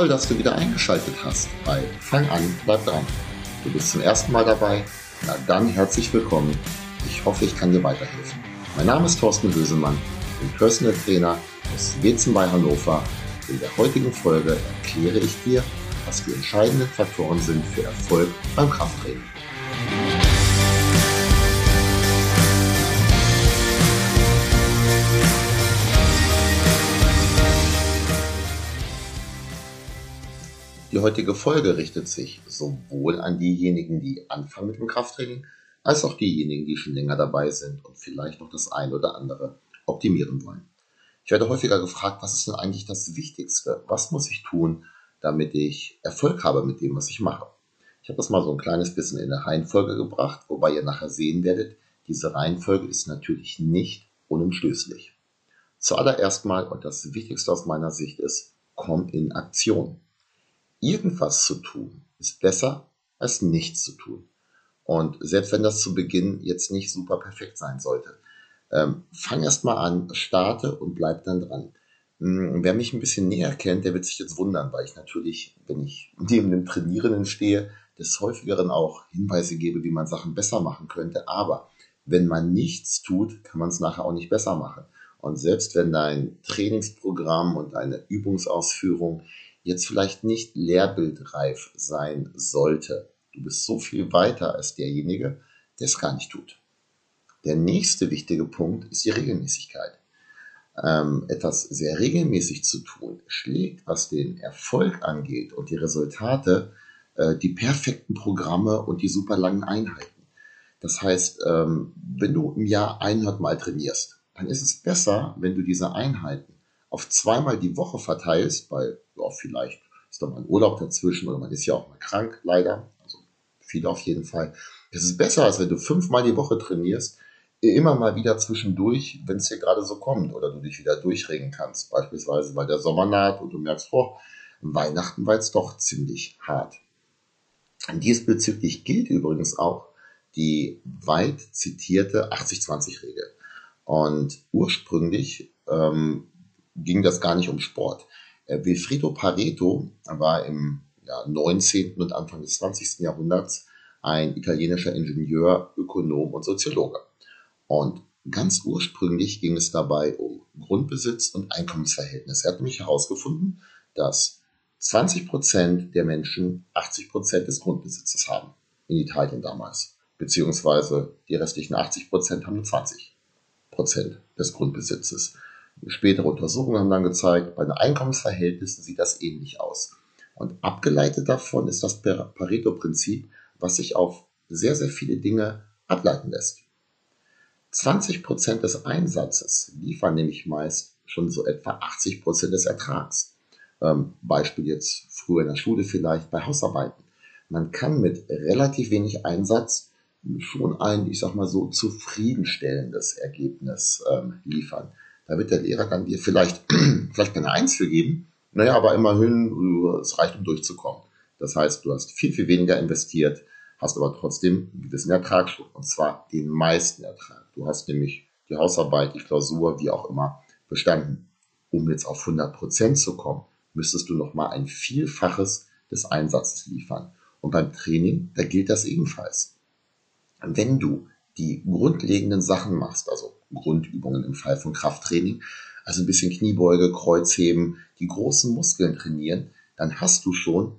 Toll, dass du wieder eingeschaltet hast bei Fang an, bleib dran. Du bist zum ersten Mal dabei? Na dann herzlich willkommen. Ich hoffe, ich kann dir weiterhelfen. Mein Name ist Thorsten Hösemann, bin Personal Trainer aus Wezen bei Hannover. In der heutigen Folge erkläre ich dir, was die entscheidenden Faktoren sind für Erfolg beim Krafttraining. Die heutige Folge richtet sich sowohl an diejenigen, die anfangen mit dem Krafttraining, als auch diejenigen, die schon länger dabei sind und vielleicht noch das eine oder andere optimieren wollen. Ich werde häufiger gefragt, was ist denn eigentlich das Wichtigste? Was muss ich tun, damit ich Erfolg habe mit dem, was ich mache? Ich habe das mal so ein kleines bisschen in eine Reihenfolge gebracht, wobei ihr nachher sehen werdet, diese Reihenfolge ist natürlich nicht unumstößlich. Zuallererst mal, und das Wichtigste aus meiner Sicht ist, komm in Aktion irgendwas zu tun, ist besser als nichts zu tun. Und selbst wenn das zu Beginn jetzt nicht super perfekt sein sollte, ähm, fang erst mal an, starte und bleib dann dran. Hm, wer mich ein bisschen näher kennt, der wird sich jetzt wundern, weil ich natürlich, wenn ich neben dem Trainierenden stehe, des häufigeren auch Hinweise gebe, wie man Sachen besser machen könnte. Aber wenn man nichts tut, kann man es nachher auch nicht besser machen. Und selbst wenn dein Trainingsprogramm und deine Übungsausführung jetzt vielleicht nicht lehrbildreif sein sollte. Du bist so viel weiter als derjenige, der es gar nicht tut. Der nächste wichtige Punkt ist die Regelmäßigkeit. Ähm, etwas sehr regelmäßig zu tun, schlägt, was den Erfolg angeht und die Resultate, äh, die perfekten Programme und die super langen Einheiten. Das heißt, ähm, wenn du im Jahr 100 Mal trainierst, dann ist es besser, wenn du diese Einheiten auf zweimal die Woche verteilst, weil ja, vielleicht ist da mal ein Urlaub dazwischen oder man ist ja auch mal krank, leider. Also viele auf jeden Fall. Das ist besser, als wenn du fünfmal die Woche trainierst, immer mal wieder zwischendurch, wenn es dir gerade so kommt oder du dich wieder durchregen kannst. Beispielsweise, weil der Sommer naht und du merkst, oh, Weihnachten war jetzt doch ziemlich hart. Diesbezüglich gilt übrigens auch die weit zitierte 80-20-Regel. Und ursprünglich ähm, ging das gar nicht um Sport. Äh, Wilfrido Pareto war im ja, 19. und Anfang des 20. Jahrhunderts ein italienischer Ingenieur, Ökonom und Soziologe. Und ganz ursprünglich ging es dabei um Grundbesitz und Einkommensverhältnis. Er hat nämlich herausgefunden, dass 20 Prozent der Menschen 80 Prozent des Grundbesitzes haben. In Italien damals. Beziehungsweise die restlichen 80 Prozent haben nur 20 Prozent des Grundbesitzes. Spätere Untersuchungen haben dann gezeigt, bei den Einkommensverhältnissen sieht das ähnlich aus. Und abgeleitet davon ist das Pareto-Prinzip, was sich auf sehr, sehr viele Dinge ableiten lässt. 20% des Einsatzes liefern nämlich meist schon so etwa 80% des Ertrags. Ähm, Beispiel jetzt früher in der Schule vielleicht bei Hausarbeiten. Man kann mit relativ wenig Einsatz schon ein, ich sag mal so, zufriedenstellendes Ergebnis ähm, liefern. Da wird der Lehrer dann dir vielleicht, vielleicht keine Eins für geben. Naja, aber immerhin, es reicht, um durchzukommen. Das heißt, du hast viel, viel weniger investiert, hast aber trotzdem einen gewissen Ertrag. Und zwar den meisten Ertrag. Du hast nämlich die Hausarbeit, die Klausur, wie auch immer, bestanden. Um jetzt auf 100 Prozent zu kommen, müsstest du nochmal ein Vielfaches des Einsatzes liefern. Und beim Training, da gilt das ebenfalls. Wenn du die grundlegenden Sachen machst, also Grundübungen im Fall von Krafttraining, also ein bisschen Kniebeuge, Kreuzheben, die großen Muskeln trainieren, dann hast du schon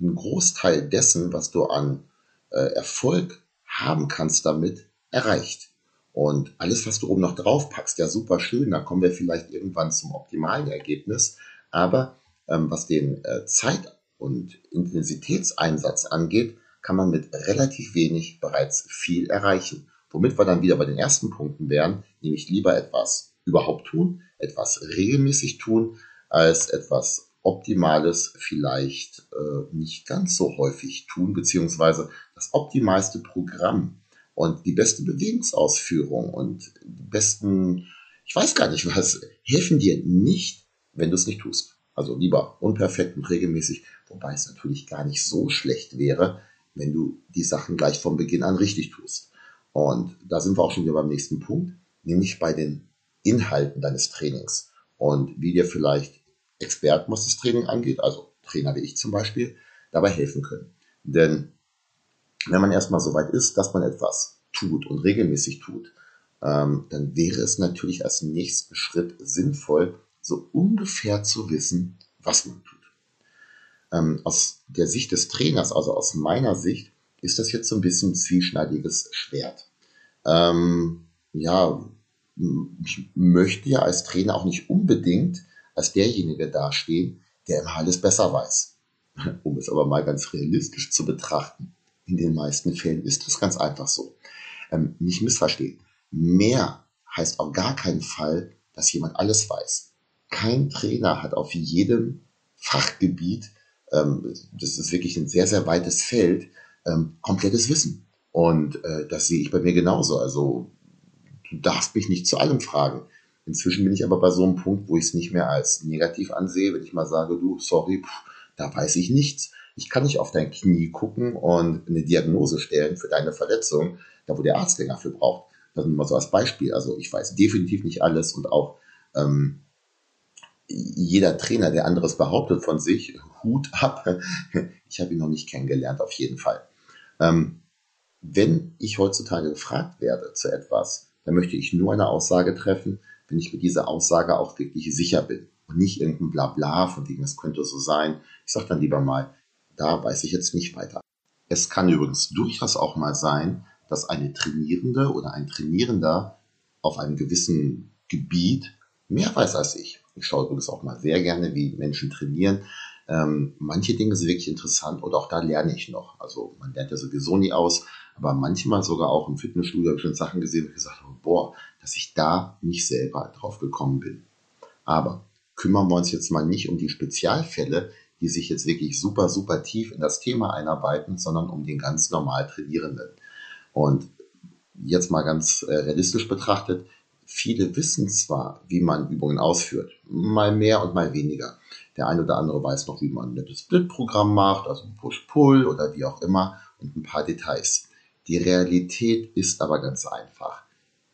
einen Großteil dessen, was du an äh, Erfolg haben kannst damit, erreicht. Und alles, was du oben noch drauf packst, ja super schön, da kommen wir vielleicht irgendwann zum optimalen Ergebnis. Aber ähm, was den äh, Zeit- und Intensitätseinsatz angeht, kann man mit relativ wenig bereits viel erreichen. Womit wir dann wieder bei den ersten Punkten wären, nämlich lieber etwas überhaupt tun, etwas regelmäßig tun, als etwas Optimales vielleicht äh, nicht ganz so häufig tun, beziehungsweise das optimalste Programm und die beste Bewegungsausführung und die besten, ich weiß gar nicht was, helfen dir nicht, wenn du es nicht tust. Also lieber unperfekt und regelmäßig, wobei es natürlich gar nicht so schlecht wäre, wenn du die Sachen gleich von Beginn an richtig tust. Und da sind wir auch schon wieder beim nächsten Punkt, nämlich bei den Inhalten deines Trainings und wie dir vielleicht Experten, was das Training angeht, also Trainer wie ich zum Beispiel, dabei helfen können. Denn wenn man erstmal so weit ist, dass man etwas tut und regelmäßig tut, ähm, dann wäre es natürlich als nächsten Schritt sinnvoll, so ungefähr zu wissen, was man tut. Ähm, aus der Sicht des Trainers, also aus meiner Sicht, ist das jetzt so ein bisschen ein zwieschneidiges Schwert. Ähm, ja, ich möchte ja als Trainer auch nicht unbedingt als derjenige dastehen, der immer alles besser weiß. Um es aber mal ganz realistisch zu betrachten, in den meisten Fällen ist das ganz einfach so. Ähm, nicht missverstehen. Mehr heißt auf gar keinen Fall, dass jemand alles weiß. Kein Trainer hat auf jedem Fachgebiet, ähm, das ist wirklich ein sehr, sehr weites Feld, ähm, komplettes Wissen. Und äh, das sehe ich bei mir genauso. Also du darfst mich nicht zu allem fragen. Inzwischen bin ich aber bei so einem Punkt, wo ich es nicht mehr als negativ ansehe, wenn ich mal sage, du, sorry, pff, da weiß ich nichts. Ich kann nicht auf dein Knie gucken und eine Diagnose stellen für deine Verletzung, da wo der Arzt länger für braucht. Das nur mal so als Beispiel. Also ich weiß definitiv nicht alles und auch ähm, jeder Trainer, der anderes behauptet von sich, Hut ab. Ich habe ihn noch nicht kennengelernt, auf jeden Fall. Ähm, wenn ich heutzutage gefragt werde zu etwas, dann möchte ich nur eine Aussage treffen, wenn ich mit dieser Aussage auch wirklich sicher bin und nicht irgendein Blabla, von dem es könnte so sein. Ich sage dann lieber mal, da weiß ich jetzt nicht weiter. Es kann übrigens durchaus auch mal sein, dass eine Trainierende oder ein Trainierender auf einem gewissen Gebiet mehr weiß als ich. Ich schaue übrigens auch mal sehr gerne, wie Menschen trainieren. Ähm, manche Dinge sind wirklich interessant und auch da lerne ich noch. Also man lernt ja sowieso nie aus, aber manchmal sogar auch im Fitnessstudio habe ich schon Sachen gesehen und gesagt habe, boah, dass ich da nicht selber drauf gekommen bin. Aber kümmern wir uns jetzt mal nicht um die Spezialfälle, die sich jetzt wirklich super, super tief in das Thema einarbeiten, sondern um den ganz normal Trainierenden. Und jetzt mal ganz äh, realistisch betrachtet, viele wissen zwar, wie man Übungen ausführt, mal mehr und mal weniger. Der eine oder andere weiß noch, wie man ein nettes Split-Programm macht, also Push-Pull oder wie auch immer und ein paar Details. Die Realität ist aber ganz einfach.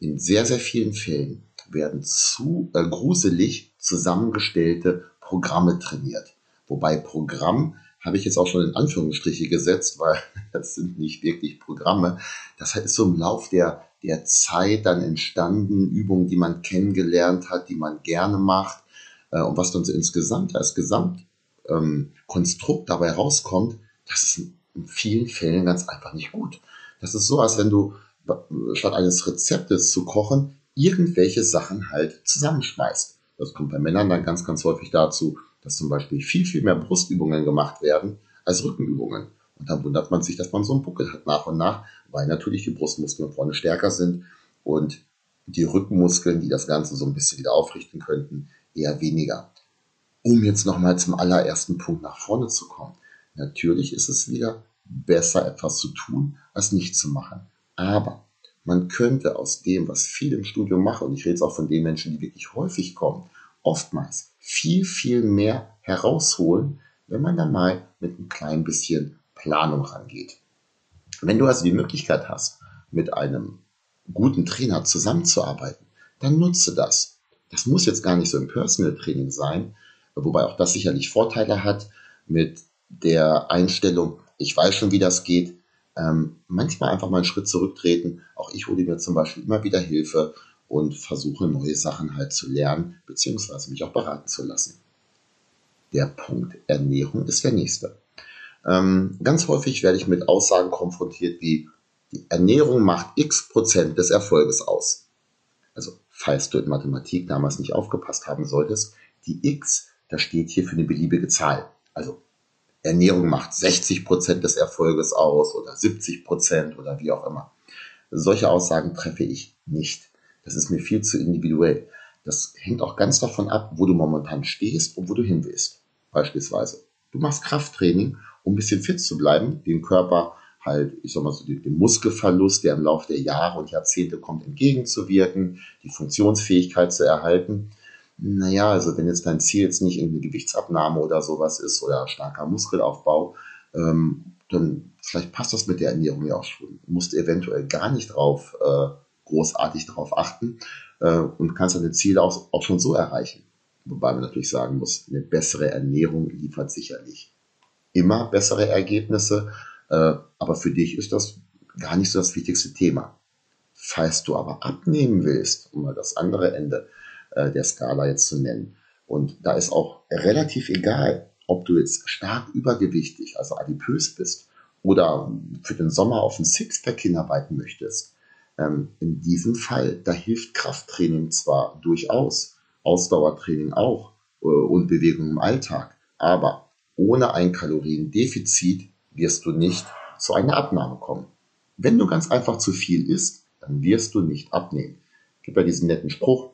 In sehr, sehr vielen Fällen werden zu äh, gruselig zusammengestellte Programme trainiert. Wobei Programm habe ich jetzt auch schon in Anführungsstriche gesetzt, weil das sind nicht wirklich Programme. Das ist so im Lauf der, der Zeit dann entstanden, Übungen, die man kennengelernt hat, die man gerne macht. Äh, und was dann so insgesamt als Gesamtkonstrukt ähm, dabei rauskommt, das ist in vielen Fällen ganz einfach nicht gut. Das ist so, als wenn du statt eines Rezeptes zu kochen, irgendwelche Sachen halt zusammenschmeißt. Das kommt bei Männern dann ganz, ganz häufig dazu, dass zum Beispiel viel, viel mehr Brustübungen gemacht werden als Rückenübungen. Und dann wundert man sich, dass man so einen Buckel hat nach und nach, weil natürlich die Brustmuskeln vorne stärker sind und die Rückenmuskeln, die das Ganze so ein bisschen wieder aufrichten könnten, eher weniger. Um jetzt nochmal zum allerersten Punkt nach vorne zu kommen. Natürlich ist es wieder besser, etwas zu tun, als nicht zu machen. Aber man könnte aus dem, was viele im Studium machen, und ich rede jetzt auch von den Menschen, die wirklich häufig kommen, oftmals viel, viel mehr herausholen, wenn man da mal mit ein klein bisschen Planung rangeht. Wenn du also die Möglichkeit hast, mit einem guten Trainer zusammenzuarbeiten, dann nutze das. Das muss jetzt gar nicht so ein Personal Training sein, wobei auch das sicherlich Vorteile hat mit der Einstellung, ich weiß schon, wie das geht. Ähm, manchmal einfach mal einen Schritt zurücktreten. Auch ich hole mir zum Beispiel immer wieder Hilfe und versuche neue Sachen halt zu lernen, beziehungsweise mich auch beraten zu lassen. Der Punkt Ernährung ist der nächste. Ähm, ganz häufig werde ich mit Aussagen konfrontiert wie, die Ernährung macht x Prozent des Erfolges aus. Also, falls du in Mathematik damals nicht aufgepasst haben solltest, die x, das steht hier für eine beliebige Zahl. Also, Ernährung macht 60 Prozent des Erfolges aus oder 70 Prozent oder wie auch immer. Solche Aussagen treffe ich nicht. Das ist mir viel zu individuell. Das hängt auch ganz davon ab, wo du momentan stehst und wo du hin willst. Beispielsweise, du machst Krafttraining, um ein bisschen fit zu bleiben, den Körper halt, ich sag mal so, den Muskelverlust, der im Laufe der Jahre und Jahrzehnte kommt, entgegenzuwirken, die Funktionsfähigkeit zu erhalten. Naja, also wenn jetzt dein Ziel jetzt nicht irgendeine Gewichtsabnahme oder sowas ist oder starker Muskelaufbau, ähm, dann vielleicht passt das mit der Ernährung ja auch schon. Du musst eventuell gar nicht drauf äh, großartig darauf achten äh, und kannst deine Ziele auch, auch schon so erreichen. Wobei man natürlich sagen muss, eine bessere Ernährung liefert sicherlich immer bessere Ergebnisse. Äh, aber für dich ist das gar nicht so das wichtigste Thema. Falls du aber abnehmen willst, um mal das andere Ende äh, der Skala jetzt zu nennen, und da ist auch relativ egal, ob du jetzt stark übergewichtig, also adipös bist, oder für den Sommer auf ein Sixpack hinarbeiten möchtest. Ähm, in diesem Fall, da hilft Krafttraining zwar durchaus, Ausdauertraining auch äh, und Bewegung im Alltag, aber ohne ein Kaloriendefizit wirst du nicht zu einer Abnahme kommen. Wenn du ganz einfach zu viel isst, dann wirst du nicht abnehmen. Es gibt ja diesen netten Spruch,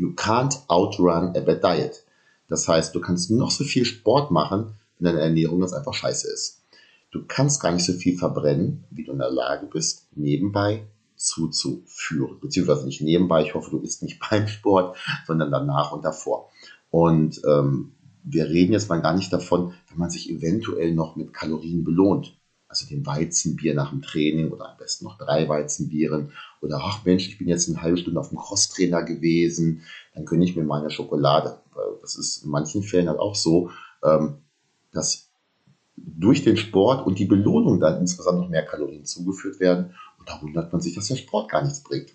you can't outrun a bad diet. Das heißt, du kannst noch so viel Sport machen, wenn deine Ernährung ganz einfach scheiße ist. Du kannst gar nicht so viel verbrennen, wie du in der Lage bist, nebenbei zuzuführen. Beziehungsweise nicht nebenbei, ich hoffe, du isst nicht beim Sport, sondern danach und davor. Und ähm, wir reden jetzt mal gar nicht davon, wenn man sich eventuell noch mit Kalorien belohnt. Also den Weizenbier nach dem Training oder am besten noch drei Weizenbieren. Oder ach Mensch, ich bin jetzt eine halbe Stunde auf dem Crosstrainer gewesen, dann gönne ich mir meine Schokolade. Das ist in manchen Fällen halt auch so, ähm, dass durch den Sport und die Belohnung dann insgesamt noch mehr Kalorien zugeführt werden. Und da wundert man sich, dass der Sport gar nichts bringt.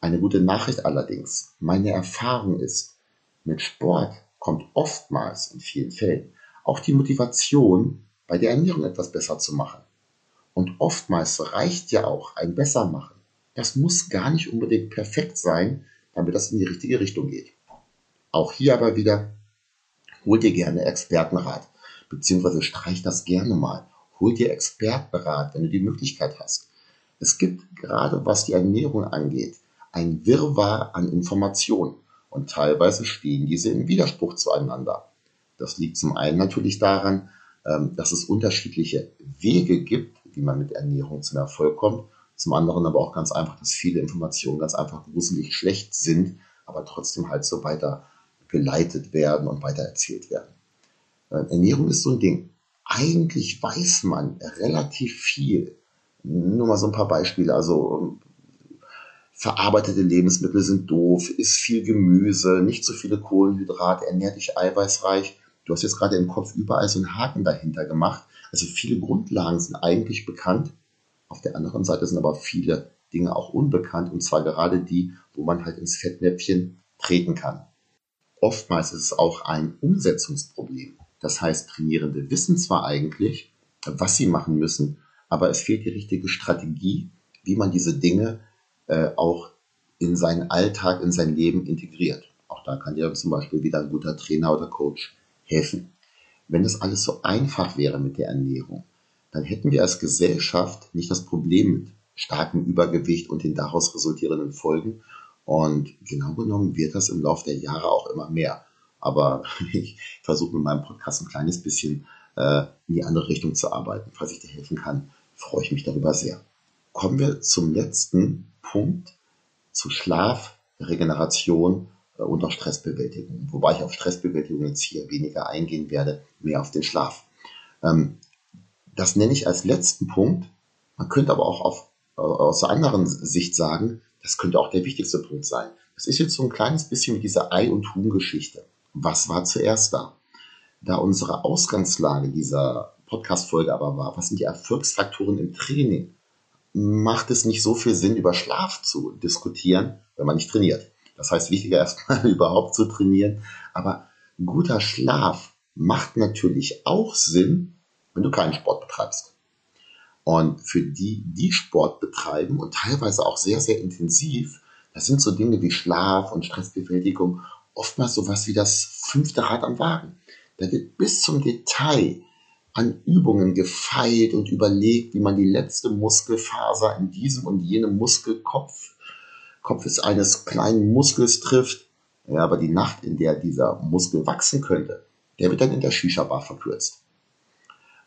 Eine gute Nachricht allerdings, meine Erfahrung ist, mit Sport kommt oftmals in vielen Fällen auch die Motivation, bei der Ernährung etwas besser zu machen. Und oftmals reicht ja auch ein Bessermachen. Das muss gar nicht unbedingt perfekt sein, damit das in die richtige Richtung geht. Auch hier aber wieder, hol dir gerne Expertenrat, beziehungsweise streich das gerne mal. Hol dir Expertenrat, wenn du die Möglichkeit hast. Es gibt gerade, was die Ernährung angeht, ein Wirrwarr an Informationen. Und teilweise stehen diese im Widerspruch zueinander. Das liegt zum einen natürlich daran, dass es unterschiedliche Wege gibt, wie man mit Ernährung zum Erfolg kommt. Zum anderen aber auch ganz einfach, dass viele Informationen ganz einfach gruselig schlecht sind, aber trotzdem halt so weiter geleitet werden und weiter erzählt werden. Äh, Ernährung ist so ein Ding. Eigentlich weiß man relativ viel. Nur mal so ein paar Beispiele. Also verarbeitete Lebensmittel sind doof, isst viel Gemüse, nicht so viele Kohlenhydrate, ernähr dich eiweißreich. Du hast jetzt gerade im Kopf überall so einen Haken dahinter gemacht. Also viele Grundlagen sind eigentlich bekannt. Auf der anderen Seite sind aber viele Dinge auch unbekannt und zwar gerade die, wo man halt ins Fettnäpfchen treten kann. Oftmals ist es auch ein Umsetzungsproblem. Das heißt, Trainierende wissen zwar eigentlich, was sie machen müssen, aber es fehlt die richtige Strategie, wie man diese Dinge äh, auch in seinen Alltag, in sein Leben integriert. Auch da kann dir zum Beispiel wieder ein guter Trainer oder Coach helfen. Wenn das alles so einfach wäre mit der Ernährung, dann hätten wir als Gesellschaft nicht das Problem mit starkem Übergewicht und den daraus resultierenden Folgen. Und genau genommen wird das im Laufe der Jahre auch immer mehr. Aber ich versuche mit meinem Podcast ein kleines bisschen äh, in die andere Richtung zu arbeiten. Falls ich dir helfen kann, freue ich mich darüber sehr. Kommen wir zum letzten Punkt zu Schlaf, Regeneration und auch Stressbewältigung. Wobei ich auf Stressbewältigung jetzt hier weniger eingehen werde, mehr auf den Schlaf. Ähm, das nenne ich als letzten Punkt. Man könnte aber auch auf, äh, aus der anderen Sicht sagen, das könnte auch der wichtigste Punkt sein. Das ist jetzt so ein kleines bisschen wie diese Ei- und Huhn-Geschichte. Was war zuerst da? Da unsere Ausgangslage dieser Podcast-Folge aber war, was sind die Erfolgsfaktoren im Training? macht es nicht so viel Sinn, über Schlaf zu diskutieren, wenn man nicht trainiert. Das heißt, wichtiger erstmal überhaupt zu trainieren. Aber guter Schlaf macht natürlich auch Sinn, wenn du keinen Sport betreibst. Und für die, die Sport betreiben und teilweise auch sehr, sehr intensiv, das sind so Dinge wie Schlaf und Stressbewältigung oftmals sowas wie das fünfte Rad am Wagen. Da wird bis zum Detail an Übungen gefeilt und überlegt, wie man die letzte Muskelfaser in diesem und jenem Muskelkopf, Kopf ist eines kleinen Muskels trifft. Ja, aber die Nacht, in der dieser Muskel wachsen könnte, der wird dann in der Shisha-Bar verkürzt.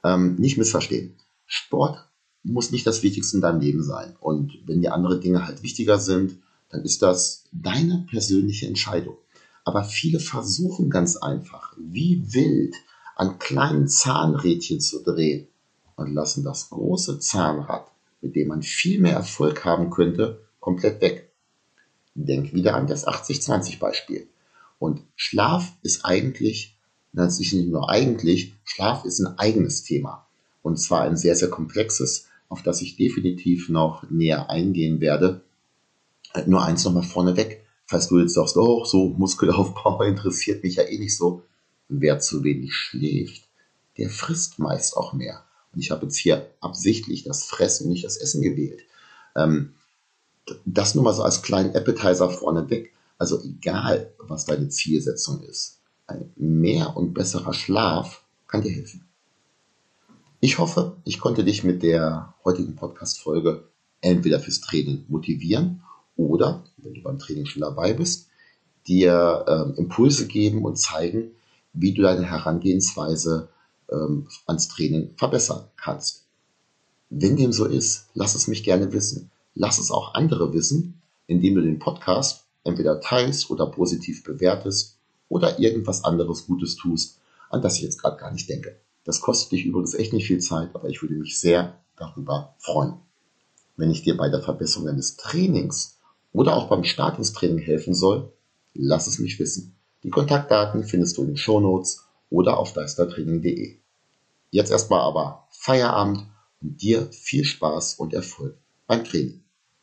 Ähm, nicht missverstehen. Sport muss nicht das Wichtigste in deinem Leben sein. Und wenn dir andere Dinge halt wichtiger sind, dann ist das deine persönliche Entscheidung. Aber viele versuchen ganz einfach, wie wild, an kleinen Zahnrädchen zu drehen und lassen das große Zahnrad, mit dem man viel mehr Erfolg haben könnte, komplett weg. Denk wieder an das 80-20 Beispiel. Und Schlaf ist eigentlich, ist nicht nur eigentlich, Schlaf ist ein eigenes Thema. Und zwar ein sehr, sehr komplexes, auf das ich definitiv noch näher eingehen werde. Nur eins nochmal vorneweg. Falls du jetzt sagst, oh, so Muskelaufbau interessiert mich ja eh nicht so. Wer zu wenig schläft, der frisst meist auch mehr. Und ich habe jetzt hier absichtlich das Fressen, nicht das Essen gewählt. Ähm, das nur mal so als kleinen Appetizer vorneweg. Also egal, was deine Zielsetzung ist, ein mehr und besserer Schlaf kann dir helfen. Ich hoffe, ich konnte dich mit der heutigen Podcast-Folge entweder fürs Training motivieren oder, wenn du beim Training schon dabei bist, dir ähm, Impulse geben und zeigen, wie du deine Herangehensweise ähm, ans Training verbessern kannst. Wenn dem so ist, lass es mich gerne wissen. Lass es auch andere wissen, indem du den Podcast entweder teilst oder positiv bewertest oder irgendwas anderes Gutes tust, an das ich jetzt gerade gar nicht denke. Das kostet dich übrigens echt nicht viel Zeit, aber ich würde mich sehr darüber freuen. Wenn ich dir bei der Verbesserung deines Trainings oder auch beim Start ins Training helfen soll, lass es mich wissen. Die Kontaktdaten findest du in den Shownotes oder auf deistertraining.de. Jetzt erstmal aber Feierabend und dir viel Spaß und Erfolg beim Training.